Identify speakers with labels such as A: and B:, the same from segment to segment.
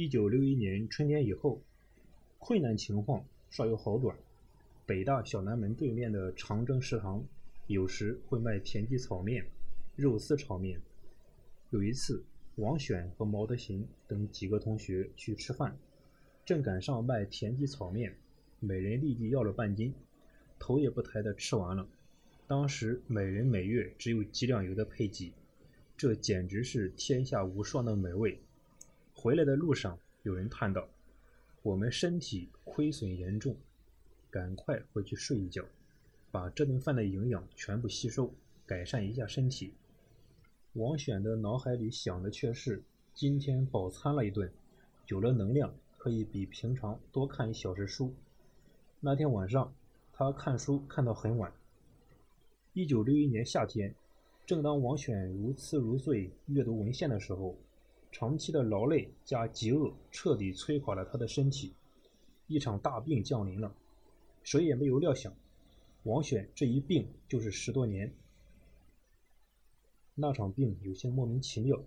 A: 一九六一年春天以后，困难情况稍有好转。北大小南门对面的长征食堂，有时会卖田鸡炒面、肉丝炒面。有一次，王选和毛德行等几个同学去吃饭，正赶上卖田鸡炒面，每人立即要了半斤，头也不抬地吃完了。当时每人每月只有几两油的配给，这简直是天下无双的美味。回来的路上，有人叹道：“我们身体亏损严重。”赶快回去睡一觉，把这顿饭的营养全部吸收，改善一下身体。王选的脑海里想的却是今天饱餐了一顿，有了能量，可以比平常多看一小时书。那天晚上，他看书看到很晚。一九六一年夏天，正当王选如痴如醉阅读文献的时候，长期的劳累加饥饿彻底摧垮了他的身体，一场大病降临了。谁也没有料想，王选这一病就是十多年。那场病有些莫名其妙，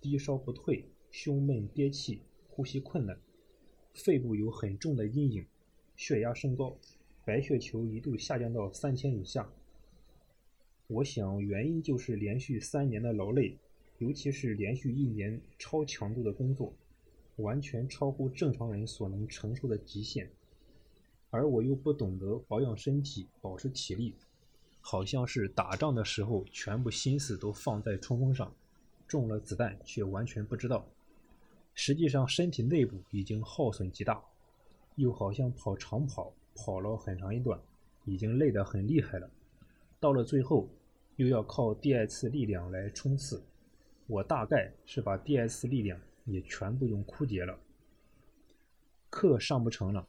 A: 低烧不退，胸闷憋气，呼吸困难，肺部有很重的阴影，血压升高，白血球一度下降到三千以下。我想原因就是连续三年的劳累，尤其是连续一年超强度的工作，完全超乎正常人所能承受的极限。而我又不懂得保养身体、保持体力，好像是打仗的时候全部心思都放在冲锋上，中了子弹却完全不知道。实际上身体内部已经耗损极大，又好像跑长跑跑了很长一段，已经累得很厉害了。到了最后，又要靠第二次力量来冲刺，我大概是把第二次力量也全部用枯竭了。课上不成了。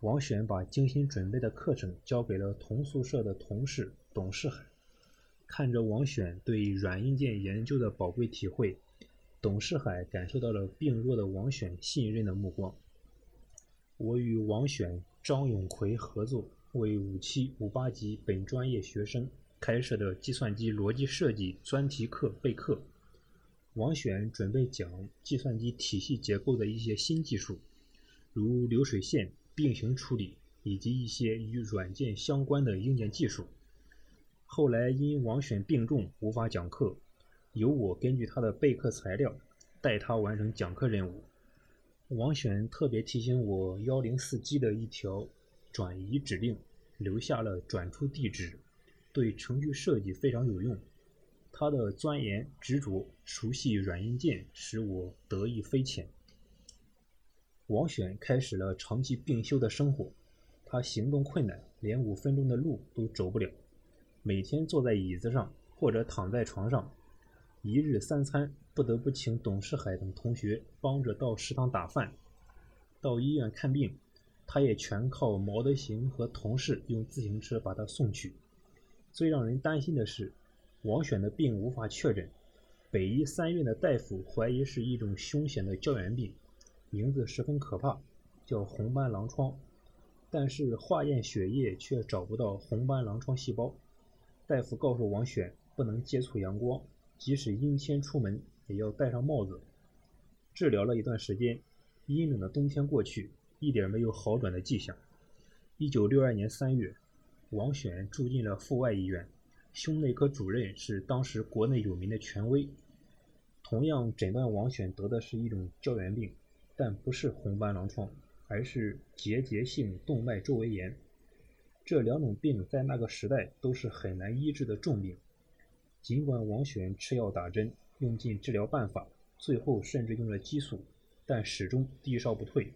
A: 王选把精心准备的课程交给了同宿舍的同事董世海。看着王选对软硬件研究的宝贵体会，董世海感受到了病弱的王选信任的目光。我与王选、张永奎合作，为五七、五八级本专业学生开设的计算机逻辑设计专题课备课。王选准备讲计算机体系结构的一些新技术，如流水线。并行处理以及一些与软件相关的硬件技术。后来因王选病重无法讲课，由我根据他的备课材料带他完成讲课任务。王选特别提醒我幺零四 G 的一条转移指令，留下了转出地址，对程序设计非常有用。他的钻研执着、熟悉软硬件，使我得益匪浅。王选开始了长期病休的生活，他行动困难，连五分钟的路都走不了，每天坐在椅子上或者躺在床上，一日三餐不得不请董世海等同学帮着到食堂打饭，到医院看病，他也全靠毛德行和同事用自行车把他送去。最让人担心的是，王选的病无法确诊，北医三院的大夫怀疑是一种凶险的胶原病。名字十分可怕，叫红斑狼疮，但是化验血液却找不到红斑狼疮细胞。大夫告诉王选，不能接触阳光，即使阴天出门也要戴上帽子。治疗了一段时间，阴冷的冬天过去，一点没有好转的迹象。一九六二年三月，王选住进了阜外医院，胸内科主任是当时国内有名的权威，同样诊断王选得的是一种胶原病。但不是红斑狼疮，而是结节性动脉周围炎。这两种病在那个时代都是很难医治的重病。尽管王选吃药打针，用尽治疗办法，最后甚至用了激素，但始终低烧不退。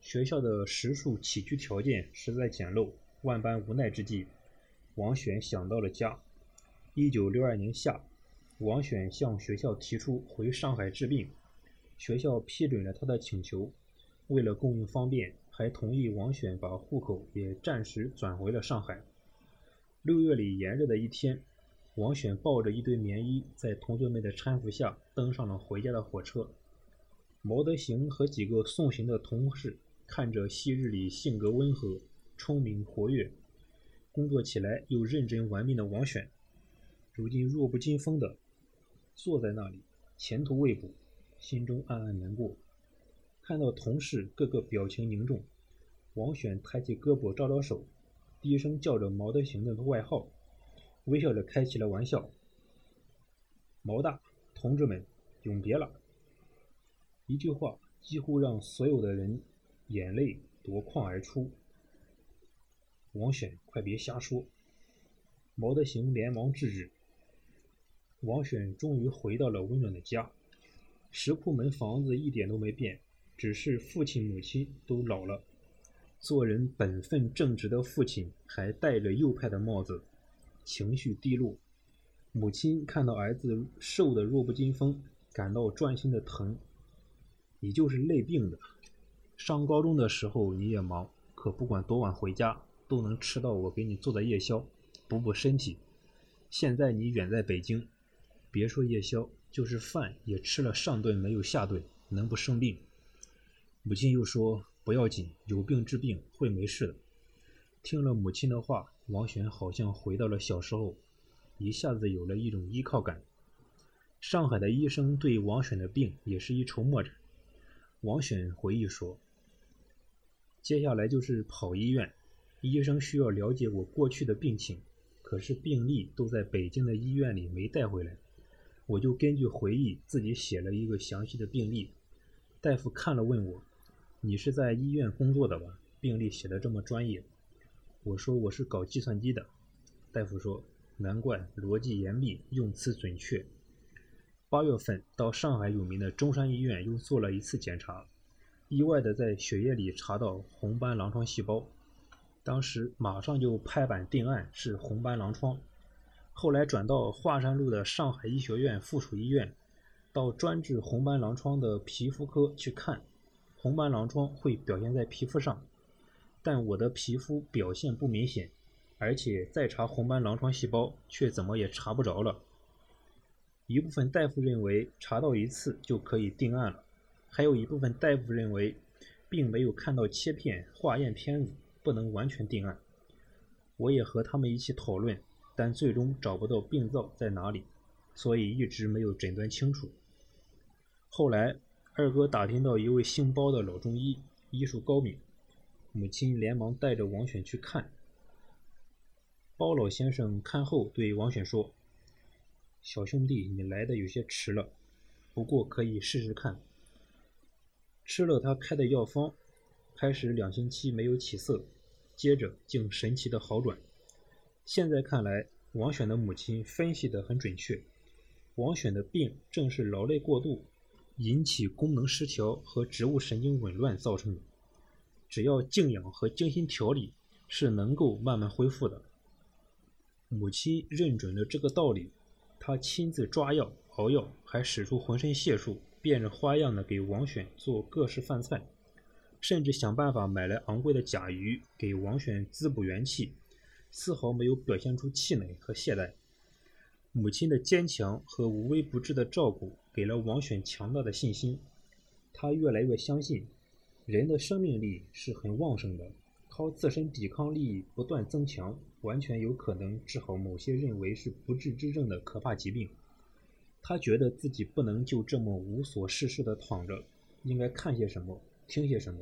A: 学校的食宿起居条件实在简陋，万般无奈之际，王选想到了家。一九六二年夏，王选向学校提出回上海治病。学校批准了他的请求，为了供应方便，还同意王选把户口也暂时转回了上海。六月里炎热的一天，王选抱着一堆棉衣，在同学们的搀扶下登上了回家的火车。毛德行和几个送行的同事看着昔日里性格温和、聪明活跃、工作起来又认真玩命的王选，如今弱不禁风的坐在那里，前途未卜。心中暗暗难过，看到同事个个表情凝重，王选抬起胳膊招招手，低声叫着毛德行的外号，微笑着开起了玩笑：“毛大，同志们，永别了！”一句话几乎让所有的人眼泪夺眶而出。王选，快别瞎说！毛德行连忙制止。王选终于回到了温暖的家，石库门房子一点都没变，只是父亲母亲都老了。做人本分正直的父亲还戴着右派的帽子，情绪低落。母亲看到儿子瘦得弱不禁风，感到钻心的疼。你就是累病的，上高中的时候你也忙，可不管多晚回家。都能吃到我给你做的夜宵，补补身体。现在你远在北京，别说夜宵，就是饭也吃了上顿没有下顿，能不生病？母亲又说：“不要紧，有病治病，会没事的。”听了母亲的话，王璇好像回到了小时候，一下子有了一种依靠感。上海的医生对王选的病也是一筹莫展。王选回忆说：“接下来就是跑医院。”医生需要了解我过去的病情，可是病历都在北京的医院里没带回来，我就根据回忆自己写了一个详细的病历。大夫看了问我：“你是在医院工作的吧？病历写的这么专业。”我说：“我是搞计算机的。”大夫说：“难怪，逻辑严密，用词准确。”八月份到上海有名的中山医院又做了一次检查，意外的在血液里查到红斑狼疮细胞。当时马上就拍板定案是红斑狼疮，后来转到华山路的上海医学院附属医院，到专治红斑狼疮的皮肤科去看，红斑狼疮会表现在皮肤上，但我的皮肤表现不明显，而且再查红斑狼疮细胞却怎么也查不着了。一部分大夫认为查到一次就可以定案了，还有一部分大夫认为并没有看到切片化验片子。不能完全定案，我也和他们一起讨论，但最终找不到病灶在哪里，所以一直没有诊断清楚。后来二哥打听到一位姓包的老中医，医术高明，母亲连忙带着王选去看。包老先生看后对王选说：“小兄弟，你来的有些迟了，不过可以试试看。”吃了他开的药方，开始两星期没有起色。接着竟神奇的好转。现在看来，王选的母亲分析得很准确。王选的病正是劳累过度引起功能失调和植物神经紊乱造成的。只要静养和精心调理，是能够慢慢恢复的。母亲认准了这个道理，她亲自抓药熬药，还使出浑身解数，变着花样的给王选做各式饭菜。甚至想办法买来昂贵的甲鱼给王选滋补元气，丝毫没有表现出气馁和懈怠。母亲的坚强和无微不至的照顾给了王选强大的信心。他越来越相信，人的生命力是很旺盛的，靠自身抵抗力不断增强，完全有可能治好某些认为是不治之症的可怕疾病。他觉得自己不能就这么无所事事地躺着，应该看些什么，听些什么。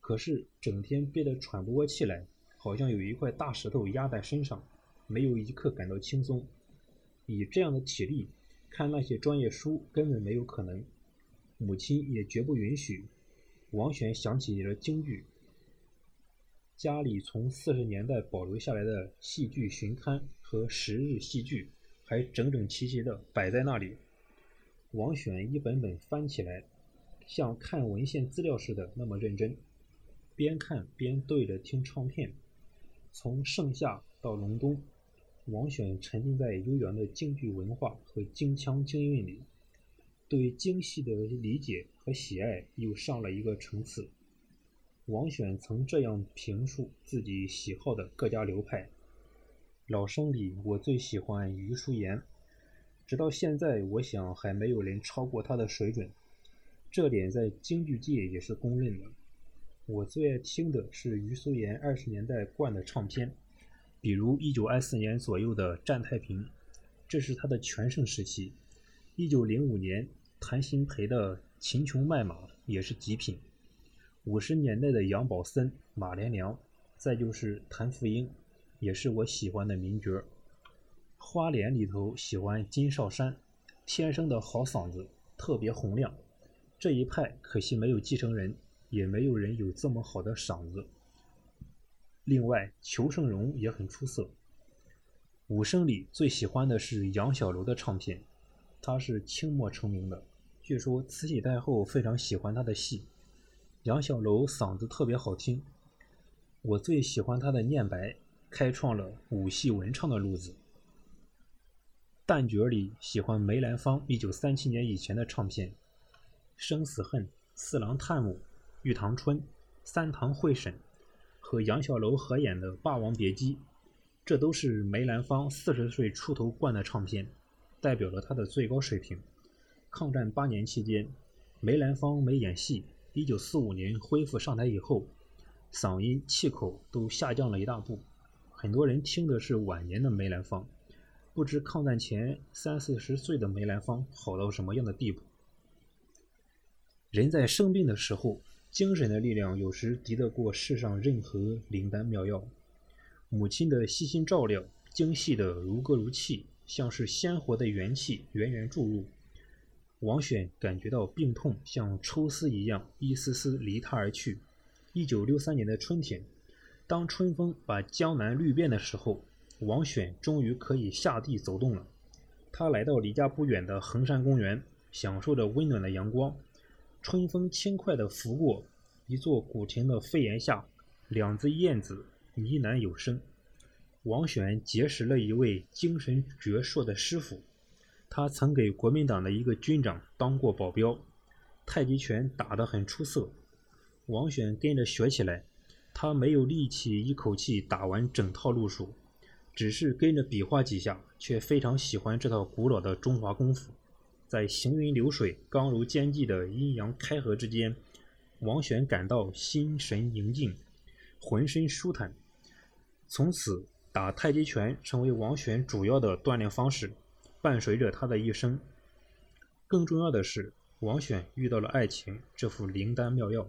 A: 可是整天憋得喘不过气来，好像有一块大石头压在身上，没有一刻感到轻松。以这样的体力，看那些专业书根本没有可能。母亲也绝不允许。王璇想起了京剧，家里从四十年代保留下来的戏剧巡刊和十日戏剧，还整整齐齐地摆在那里。王选一本本翻起来，像看文献资料似的那么认真。边看边对着听唱片，从盛夏到隆冬，王选沉浸在悠扬的京剧文化和京腔京韵里，对京戏的理解和喜爱又上了一个层次。王选曾这样评述自己喜好的各家流派：老生里，我最喜欢余叔岩，直到现在，我想还没有人超过他的水准，这点在京剧界也是公认的。我最爱听的是余苏岩二十年代灌的唱片，比如一九二四年左右的《战太平》，这是他的全盛时期。一九零五年谭鑫培的《秦琼卖马也是极品。五十年代的杨宝森、马连良，再就是谭富英，也是我喜欢的名角。花脸里头喜欢金少山，天生的好嗓子，特别洪亮。这一派可惜没有继承人，也没有人有这么好的嗓子。另外，裘盛戎也很出色。武生里最喜欢的是杨小楼的唱片，他是清末成名的，据说慈禧太后非常喜欢他的戏。杨小楼嗓子特别好听，我最喜欢他的念白，开创了武戏文唱的路子。旦角里喜欢梅兰芳一九三七年以前的唱片。生死恨、四郎探母、玉堂春、三堂会审和杨小楼合演的《霸王别姬》，这都是梅兰芳四十岁出头灌的唱片，代表了他的最高水平。抗战八年期间，梅兰芳没演戏。一九四五年恢复上台以后，嗓音、气口都下降了一大步，很多人听的是晚年的梅兰芳，不知抗战前三四十岁的梅兰芳好到什么样的地步。人在生病的时候，精神的力量有时敌得过世上任何灵丹妙药。母亲的悉心照料，精细的如歌如泣，像是鲜活的元气源源注入。王选感觉到病痛像抽丝一样，一丝丝离他而去。一九六三年的春天，当春风把江南绿遍的时候，王选终于可以下地走动了。他来到离家不远的衡山公园，享受着温暖的阳光。春风轻快地拂过一座古亭的飞檐下，两只燕子呢喃有声。王选结识了一位精神矍铄的师傅，他曾给国民党的一个军长当过保镖，太极拳打得很出色。王选跟着学起来，他没有力气一口气打完整套路数，只是跟着比划几下，却非常喜欢这套古老的中华功夫。在行云流水、刚柔兼济的阴阳开合之间，王选感到心神宁静，浑身舒坦。从此，打太极拳成为王选主要的锻炼方式，伴随着他的一生。更重要的是，王选遇到了爱情这副灵丹妙药。